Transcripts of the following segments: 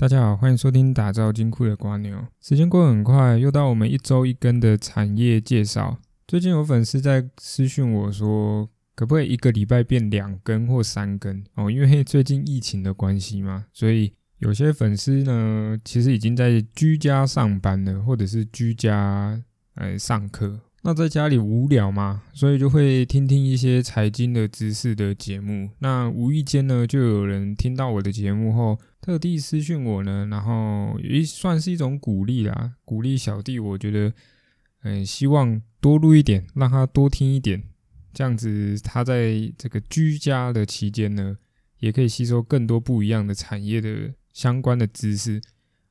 大家好，欢迎收听打造金库的瓜牛。时间过得很快，又到我们一周一更的产业介绍。最近有粉丝在私讯我说，可不可以一个礼拜变两更或三更哦？因为最近疫情的关系嘛，所以有些粉丝呢，其实已经在居家上班了，或者是居家呃上课。那在家里无聊嘛，所以就会听听一些财经的知识的节目。那无意间呢，就有人听到我的节目后，特地私讯我呢，然后也算是一种鼓励啦，鼓励小弟。我觉得，嗯，希望多录一点，让他多听一点，这样子他在这个居家的期间呢，也可以吸收更多不一样的产业的相关的知识。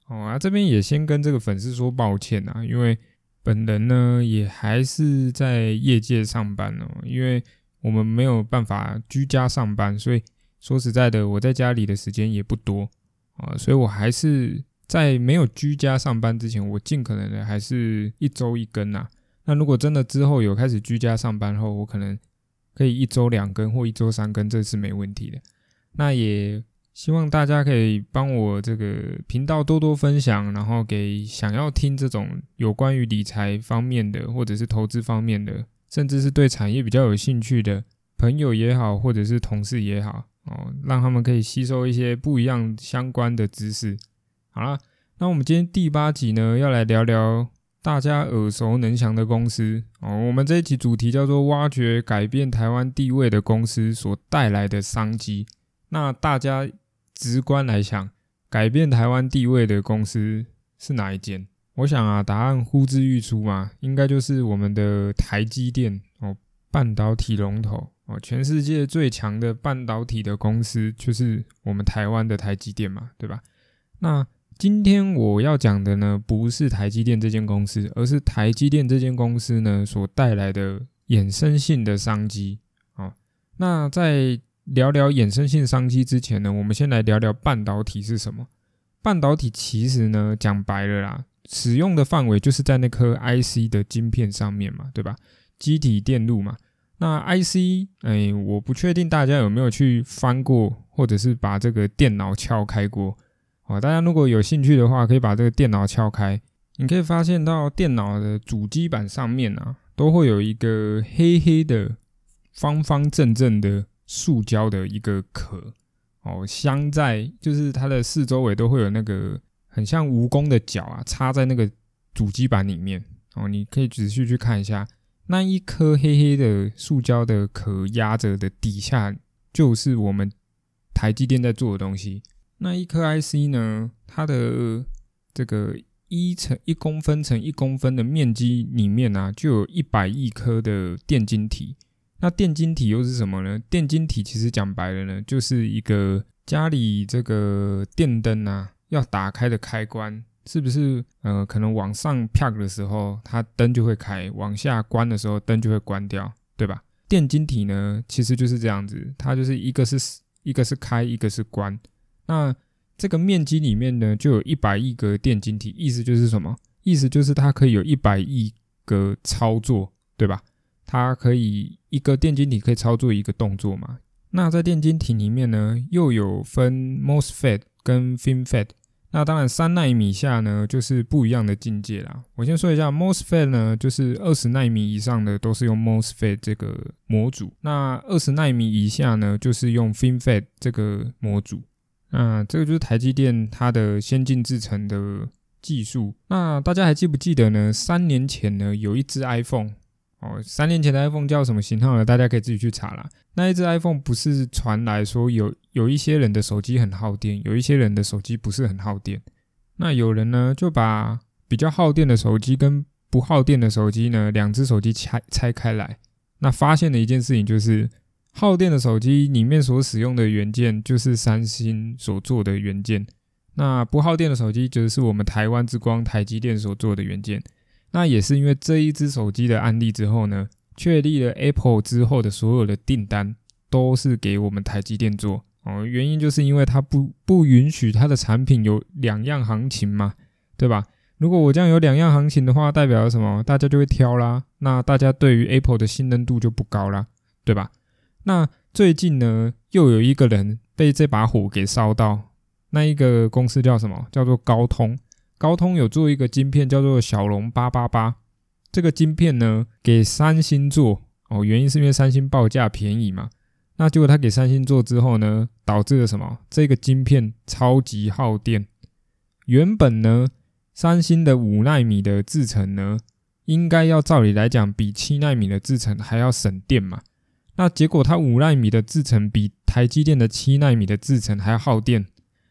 哦啊，这边也先跟这个粉丝说抱歉啊，因为。本人呢，也还是在业界上班哦，因为我们没有办法居家上班，所以说实在的，我在家里的时间也不多啊，所以我还是在没有居家上班之前，我尽可能的还是一周一更呐。那如果真的之后有开始居家上班后，我可能可以一周两更或一周三更，这是没问题的。那也。希望大家可以帮我这个频道多多分享，然后给想要听这种有关于理财方面的，或者是投资方面的，甚至是对产业比较有兴趣的朋友也好，或者是同事也好，哦，让他们可以吸收一些不一样相关的知识。好了，那我们今天第八集呢，要来聊聊大家耳熟能详的公司哦。我们这一集主题叫做“挖掘改变台湾地位的公司所带来的商机”。那大家。直观来想，改变台湾地位的公司是哪一间？我想啊，答案呼之欲出嘛，应该就是我们的台积电哦，半导体龙头哦，全世界最强的半导体的公司就是我们台湾的台积电嘛，对吧？那今天我要讲的呢，不是台积电这间公司，而是台积电这间公司呢所带来的衍生性的商机哦。那在聊聊衍生性商机之前呢，我们先来聊聊半导体是什么。半导体其实呢，讲白了啦，使用的范围就是在那颗 IC 的晶片上面嘛，对吧？机体电路嘛。那 IC，哎，我不确定大家有没有去翻过，或者是把这个电脑撬开过。哦，大家如果有兴趣的话，可以把这个电脑撬开，你可以发现到电脑的主机板上面啊，都会有一个黑黑的、方方正正的。塑胶的一个壳哦，镶在就是它的四周围都会有那个很像蜈蚣的脚啊，插在那个主机板里面哦。你可以仔细去看一下，那一颗黑黑的塑胶的壳压着的底下，就是我们台积电在做的东西。那一颗 IC 呢，它的这个一乘一公分乘一公分的面积里面呢，就有一百亿颗的电晶体。那电晶体又是什么呢？电晶体其实讲白了呢，就是一个家里这个电灯啊要打开的开关，是不是？呃，可能往上啪的时候，它灯就会开；往下关的时候，灯就会关掉，对吧？电晶体呢，其实就是这样子，它就是一个是一个是开，一个是关。那这个面积里面呢，就有一百亿个电晶体，意思就是什么？意思就是它可以有一百亿个操作，对吧？它可以一个电晶体可以操作一个动作嘛？那在电晶体里面呢，又有分 MOSFET 跟 FinFET。那当然，三纳米下呢，就是不一样的境界啦。我先说一下 MOSFET 呢，就是二十纳米以上的都是用 MOSFET 这个模组。那二十纳米以下呢，就是用 FinFET 这个模组。那这个就是台积电它的先进制程的技术。那大家还记不记得呢？三年前呢，有一只 iPhone。哦，三年前的 iPhone 叫什么型号呢？大家可以自己去查啦。那一只 iPhone 不是传来说有有一些人的手机很耗电，有一些人的手机不是很耗电。那有人呢就把比较耗电的手机跟不耗电的手机呢，两只手机拆拆开来，那发现的一件事情就是，耗电的手机里面所使用的元件就是三星所做的元件，那不耗电的手机就是我们台湾之光台积电所做的元件。那也是因为这一只手机的案例之后呢，确立了 Apple 之后的所有的订单都是给我们台积电做哦。原因就是因为它不不允许它的产品有两样行情嘛，对吧？如果我这样有两样行情的话，代表什么？大家就会挑啦。那大家对于 Apple 的信任度就不高啦，对吧？那最近呢，又有一个人被这把火给烧到，那一个公司叫什么？叫做高通。高通有做一个晶片叫做骁龙八八八，这个晶片呢给三星做哦，原因是因为三星报价便宜嘛。那结果他给三星做之后呢，导致了什么？这个晶片超级耗电。原本呢，三星的五纳米的制程呢，应该要照理来讲比七纳米的制程还要省电嘛。那结果它五纳米的制程比台积电的七纳米的制程还要耗电。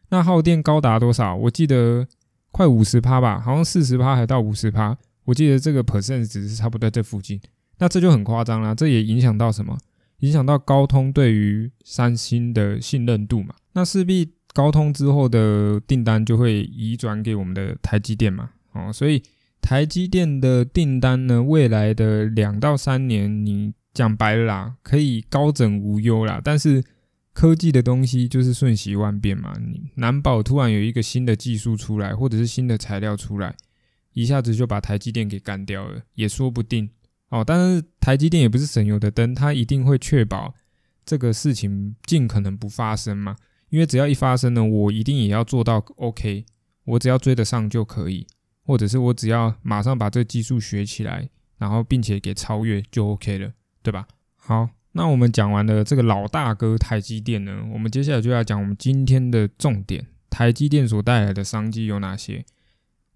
那耗电高达多少？我记得快五十趴吧，好像四十趴还到五十趴。我记得这个 percent 值是差不多在这附近。那这就很夸张啦，这也影响到什么？影响到高通对于三星的信任度嘛？那势必高通之后的订单就会移转给我们的台积电嘛？哦，所以台积电的订单呢，未来的两到三年，你讲白了啦，可以高枕无忧啦。但是科技的东西就是瞬息万变嘛，你难保突然有一个新的技术出来，或者是新的材料出来，一下子就把台积电给干掉了，也说不定。哦，但是台积电也不是省油的灯，它一定会确保这个事情尽可能不发生嘛。因为只要一发生呢，我一定也要做到 OK，我只要追得上就可以，或者是我只要马上把这技术学起来，然后并且给超越就 OK 了，对吧？好，那我们讲完了这个老大哥台积电呢，我们接下来就要讲我们今天的重点，台积电所带来的商机有哪些？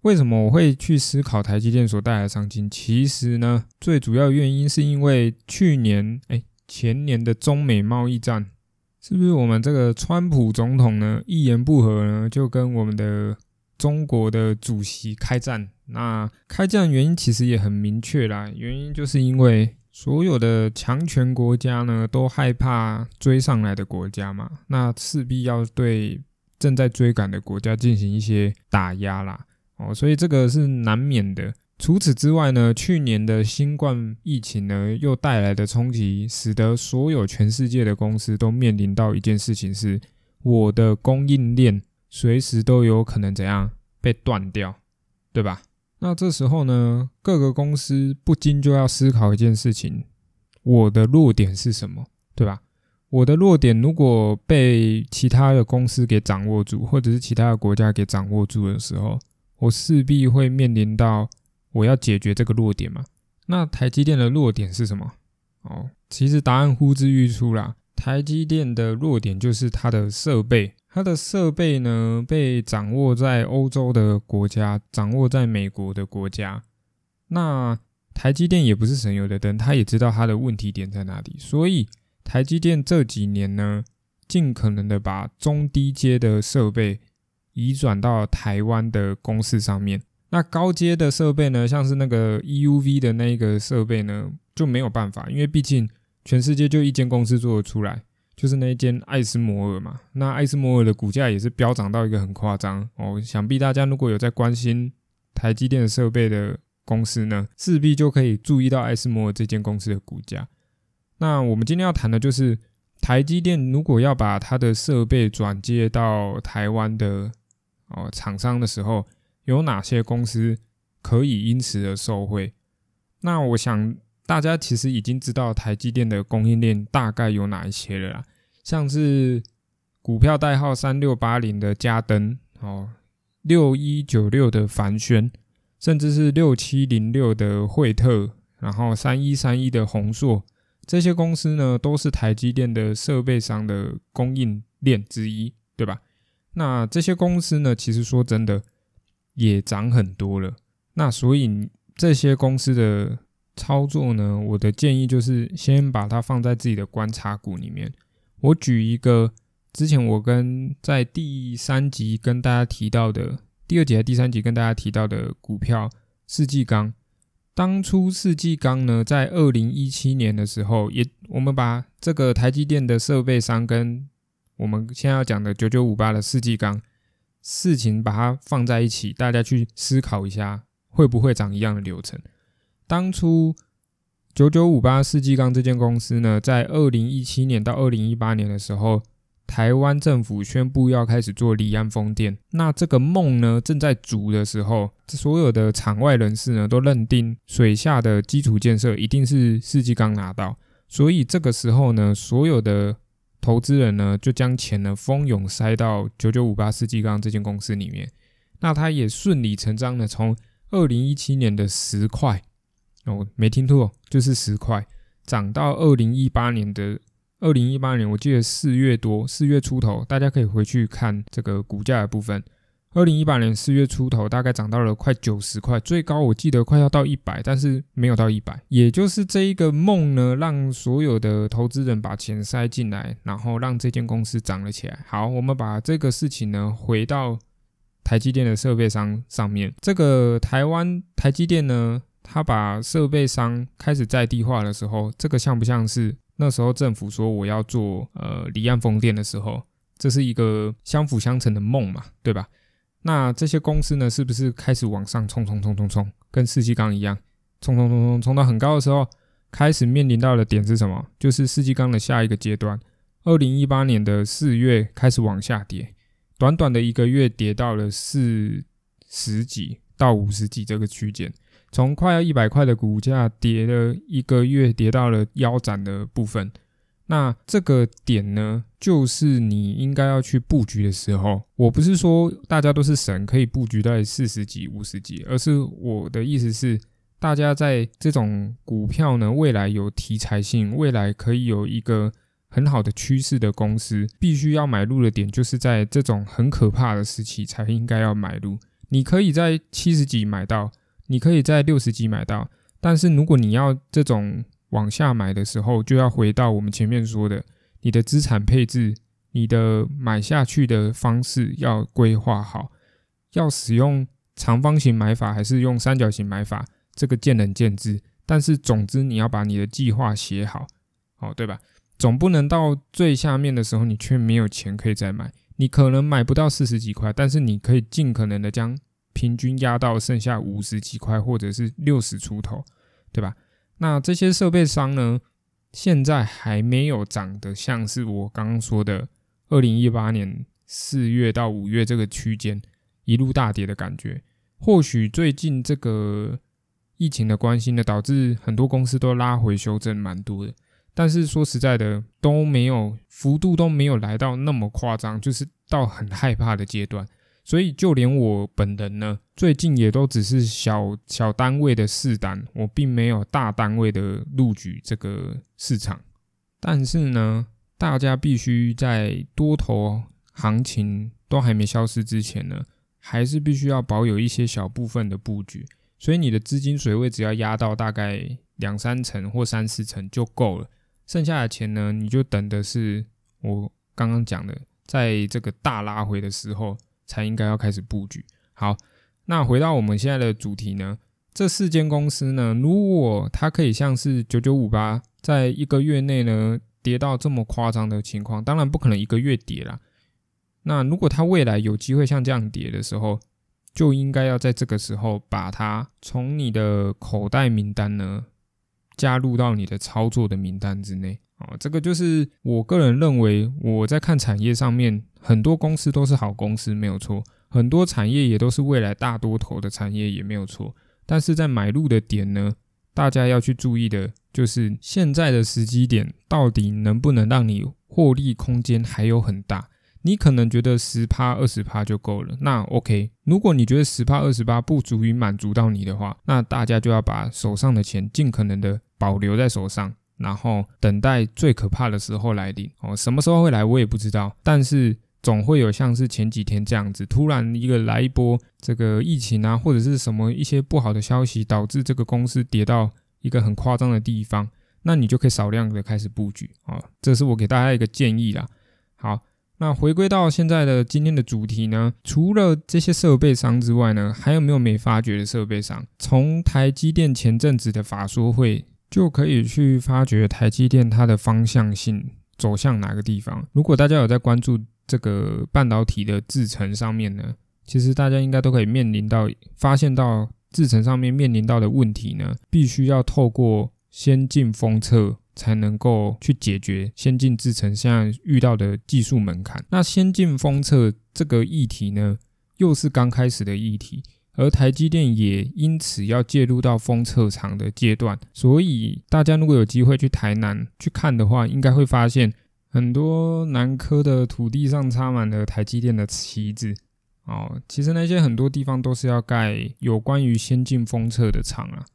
为什么我会去思考台积电所带来的商机？其实呢，最主要原因是因为去年哎前年的中美贸易战，是不是我们这个川普总统呢一言不合呢就跟我们的中国的主席开战？那开战原因其实也很明确啦，原因就是因为所有的强权国家呢都害怕追上来的国家嘛，那势必要对正在追赶的国家进行一些打压啦。哦，所以这个是难免的。除此之外呢，去年的新冠疫情呢，又带来的冲击，使得所有全世界的公司都面临到一件事情：是我的供应链随时都有可能怎样被断掉，对吧？那这时候呢，各个公司不禁就要思考一件事情：我的弱点是什么，对吧？我的弱点如果被其他的公司给掌握住，或者是其他的国家给掌握住的时候，我势必会面临到我要解决这个弱点嘛？那台积电的弱点是什么？哦，其实答案呼之欲出啦。台积电的弱点就是它的设备，它的设备呢被掌握在欧洲的国家，掌握在美国的国家。那台积电也不是省油的灯，他也知道它的问题点在哪里，所以台积电这几年呢，尽可能的把中低阶的设备。移转到台湾的公司上面，那高阶的设备呢，像是那个 EUV 的那个设备呢，就没有办法，因为毕竟全世界就一间公司做得出来，就是那一间爱斯摩尔嘛。那爱斯摩尔的股价也是飙涨到一个很夸张哦。想必大家如果有在关心台积电的设备的公司呢，势必就可以注意到爱斯摩尔这间公司的股价。那我们今天要谈的就是台积电如果要把它的设备转接到台湾的。哦，厂商的时候有哪些公司可以因此而受惠？那我想大家其实已经知道台积电的供应链大概有哪一些了啦，像是股票代号三六八零的嘉登，哦，六一九六的凡轩，甚至是六七零六的惠特，然后三一三一的宏硕，这些公司呢都是台积电的设备商的供应链之一，对吧？那这些公司呢，其实说真的也涨很多了。那所以这些公司的操作呢，我的建议就是先把它放在自己的观察股里面。我举一个之前我跟在第三集跟大家提到的，第二集还第三集跟大家提到的股票世纪钢。当初世纪钢呢，在二零一七年的时候，也我们把这个台积电的设备商跟我们现在要讲的九九五八的世纪钢事情，把它放在一起，大家去思考一下，会不会长一样的流程？当初九九五八世纪钢这间公司呢，在二零一七年到二零一八年的时候，台湾政府宣布要开始做离岸风电，那这个梦呢正在煮的时候，所有的场外人士呢都认定水下的基础建设一定是世纪钢拿到，所以这个时候呢，所有的投资人呢就将钱呢蜂拥塞到九九五八世纪钢这间公司里面。那他也顺理成章的从二零一七年的十块哦，没听错，就是十块，涨到二零一八年的二零一八年，我记得四月多四月出头，大家可以回去看这个股价的部分。二零一八年四月出头，大概涨到了快九十块，最高我记得快要到一百，但是没有到一百。也就是这一个梦呢，让所有的投资人把钱塞进来，然后让这间公司涨了起来。好，我们把这个事情呢，回到台积电的设备商上面。这个台湾台积电呢，它把设备商开始在地化的时候，这个像不像是那时候政府说我要做呃离岸风电的时候，这是一个相辅相成的梦嘛，对吧？那这些公司呢，是不是开始往上冲冲冲冲冲，跟世纪钢一样，冲冲冲冲冲到很高的时候，开始面临到的点是什么？就是世纪钢的下一个阶段。二零一八年的四月开始往下跌，短短的一个月跌到了四十几到五十几这个区间，从快要一百块的股价跌了一个月，跌到了腰斩的部分。那这个点呢，就是你应该要去布局的时候。我不是说大家都是神，可以布局在四十几、五十几，而是我的意思是，大家在这种股票呢，未来有题材性，未来可以有一个很好的趋势的公司，必须要买入的点，就是在这种很可怕的时期才应该要买入。你可以在七十几买到，你可以在六十几买到，但是如果你要这种。往下买的时候，就要回到我们前面说的，你的资产配置，你的买下去的方式要规划好，要使用长方形买法还是用三角形买法，这个见仁见智。但是总之你要把你的计划写好，哦，对吧？总不能到最下面的时候，你却没有钱可以再买。你可能买不到四十几块，但是你可以尽可能的将平均压到剩下五十几块，或者是六十出头，对吧？那这些设备商呢，现在还没有涨得像是我刚刚说的，二零一八年四月到五月这个区间一路大跌的感觉。或许最近这个疫情的关系呢，导致很多公司都拉回修正蛮多的。但是说实在的，都没有幅度都没有来到那么夸张，就是到很害怕的阶段。所以就连我本人呢，最近也都只是小小单位的试单，我并没有大单位的入局这个市场。但是呢，大家必须在多头行情都还没消失之前呢，还是必须要保有一些小部分的布局。所以你的资金水位只要压到大概两三成或三四成就够了，剩下的钱呢，你就等的是我刚刚讲的，在这个大拉回的时候。才应该要开始布局。好，那回到我们现在的主题呢？这四间公司呢，如果它可以像是九九五八，在一个月内呢跌到这么夸张的情况，当然不可能一个月跌啦。那如果它未来有机会像这样跌的时候，就应该要在这个时候把它从你的口袋名单呢加入到你的操作的名单之内。啊，这个就是我个人认为，我在看产业上面，很多公司都是好公司，没有错；很多产业也都是未来大多头的产业，也没有错。但是在买入的点呢，大家要去注意的，就是现在的时机点到底能不能让你获利空间还有很大。你可能觉得十趴、二十趴就够了，那 OK。如果你觉得十趴、二十八不足以满足到你的话，那大家就要把手上的钱尽可能的保留在手上。然后等待最可怕的时候来临哦，什么时候会来我也不知道，但是总会有像是前几天这样子，突然一个来一波这个疫情啊，或者是什么一些不好的消息，导致这个公司跌到一个很夸张的地方，那你就可以少量的开始布局啊，这是我给大家一个建议啦。好，那回归到现在的今天的主题呢，除了这些设备商之外呢，还有没有没发掘的设备商？从台积电前阵子的法说会。就可以去发掘台积电它的方向性走向哪个地方。如果大家有在关注这个半导体的制程上面呢，其实大家应该都可以面临到发现到制程上面面临到的问题呢，必须要透过先进封测才能够去解决先进制程现在遇到的技术门槛。那先进封测这个议题呢，又是刚开始的议题。而台积电也因此要介入到封测厂的阶段，所以大家如果有机会去台南去看的话，应该会发现，很多南科的土地上插满了台积电的旗子哦。其实那些很多地方都是要盖有关于先进封测的厂啊。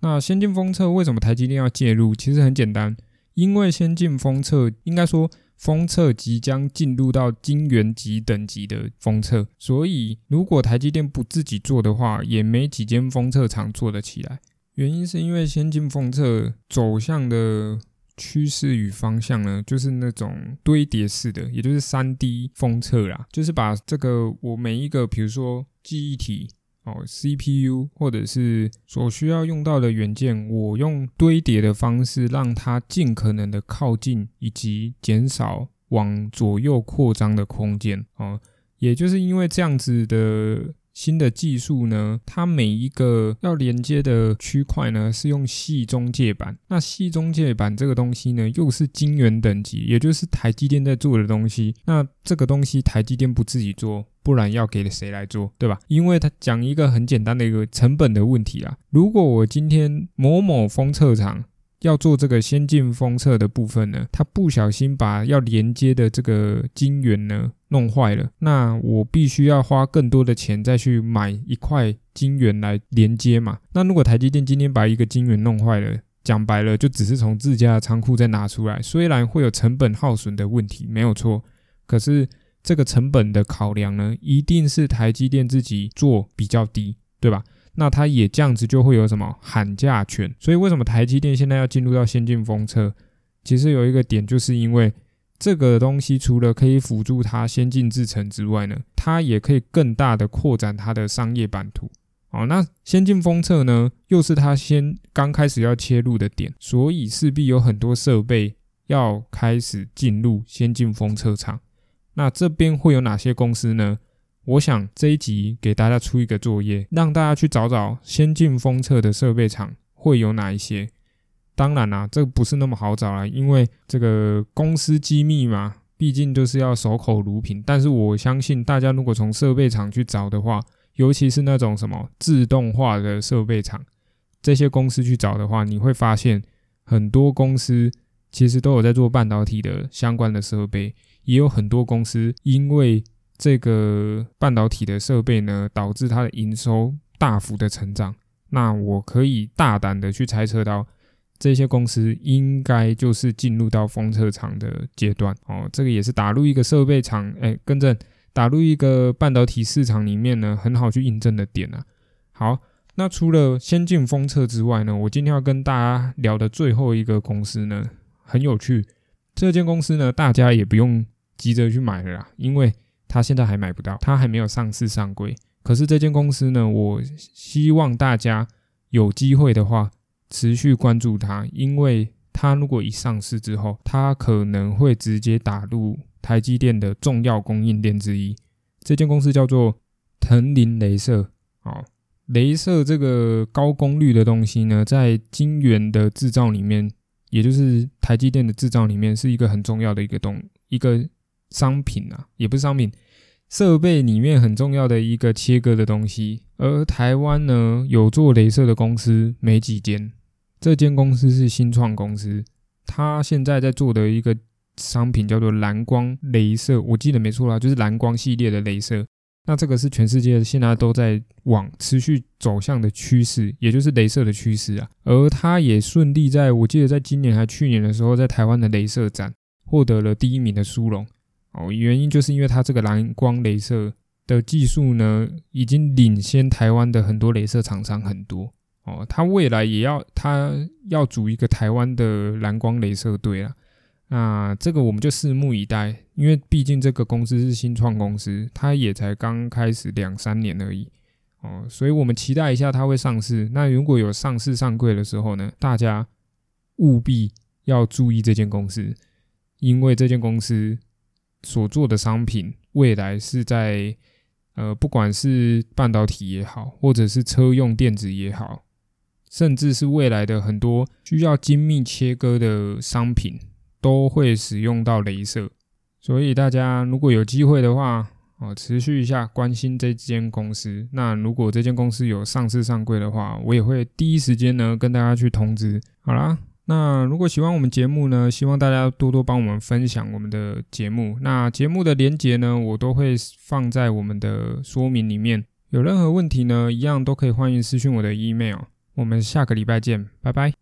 那先进封测为什么台积电要介入？其实很简单，因为先进封测应该说封测即将进入到晶圆级等级的封测，所以如果台积电不自己做的话，也没几间封测厂做得起来。原因是因为先进封测走向的趋势与方向呢，就是那种堆叠式的，也就是三 D 封测啦，就是把这个我每一个，比如说记忆体哦、CPU 或者是所需要用到的元件，我用堆叠的方式让它尽可能的靠近，以及减少往左右扩张的空间哦。也就是因为这样子的。新的技术呢，它每一个要连接的区块呢，是用细中介板。那细中介板这个东西呢，又是晶圆等级，也就是台积电在做的东西。那这个东西台积电不自己做，不然要给谁来做，对吧？因为它讲一个很简单的一个成本的问题啊。如果我今天某某封测厂。要做这个先进封测的部分呢，他不小心把要连接的这个晶圆呢弄坏了，那我必须要花更多的钱再去买一块晶圆来连接嘛。那如果台积电今天把一个晶圆弄坏了，讲白了就只是从自家的仓库再拿出来，虽然会有成本耗损的问题，没有错，可是这个成本的考量呢，一定是台积电自己做比较低，对吧？那它也这样子就会有什么喊价权，所以为什么台积电现在要进入到先进封测？其实有一个点，就是因为这个东西除了可以辅助它先进制程之外呢，它也可以更大的扩展它的商业版图。哦，那先进封测呢，又是它先刚开始要切入的点，所以势必有很多设备要开始进入先进封测厂。那这边会有哪些公司呢？我想这一集给大家出一个作业，让大家去找找先进封测的设备厂会有哪一些。当然啦，这不是那么好找啊，因为这个公司机密嘛，毕竟就是要守口如瓶。但是我相信大家如果从设备厂去找的话，尤其是那种什么自动化的设备厂，这些公司去找的话，你会发现很多公司其实都有在做半导体的相关的设备，也有很多公司因为这个半导体的设备呢，导致它的营收大幅的成长。那我可以大胆的去猜测到，这些公司应该就是进入到封测厂的阶段哦。这个也是打入一个设备厂，哎，跟着打入一个半导体市场里面呢，很好去印证的点啊。好，那除了先进封测之外呢，我今天要跟大家聊的最后一个公司呢，很有趣。这间公司呢，大家也不用急着去买了啦，因为。它现在还买不到，它还没有上市上柜。可是这间公司呢，我希望大家有机会的话，持续关注它，因为它如果一上市之后，它可能会直接打入台积电的重要供应链之一。这间公司叫做腾林镭射。哦，镭射这个高功率的东西呢，在晶圆的制造里面，也就是台积电的制造里面，是一个很重要的一个东一个商品啊，也不是商品。设备里面很重要的一个切割的东西，而台湾呢有做镭射的公司没几间，这间公司是新创公司，它现在在做的一个商品叫做蓝光镭射，我记得没错啦，就是蓝光系列的镭射。那这个是全世界现在都在往持续走向的趋势，也就是镭射的趋势啊。而它也顺利在我记得在今年还去年的时候，在台湾的镭射展获得了第一名的殊荣。哦，原因就是因为它这个蓝光镭射的技术呢，已经领先台湾的很多镭射厂商很多。哦，它未来也要它要组一个台湾的蓝光镭射队啊。那这个我们就拭目以待，因为毕竟这个公司是新创公司，它也才刚开始两三年而已。哦，所以我们期待一下它会上市。那如果有上市上柜的时候呢，大家务必要注意这间公司，因为这间公司。所做的商品，未来是在呃，不管是半导体也好，或者是车用电子也好，甚至是未来的很多需要精密切割的商品，都会使用到镭射。所以大家如果有机会的话，哦，持续一下关心这间公司。那如果这间公司有上市上柜的话，我也会第一时间呢跟大家去通知。好啦。那如果喜欢我们节目呢，希望大家多多帮我们分享我们的节目。那节目的连结呢，我都会放在我们的说明里面。有任何问题呢，一样都可以欢迎私讯我的 email。我们下个礼拜见，拜拜。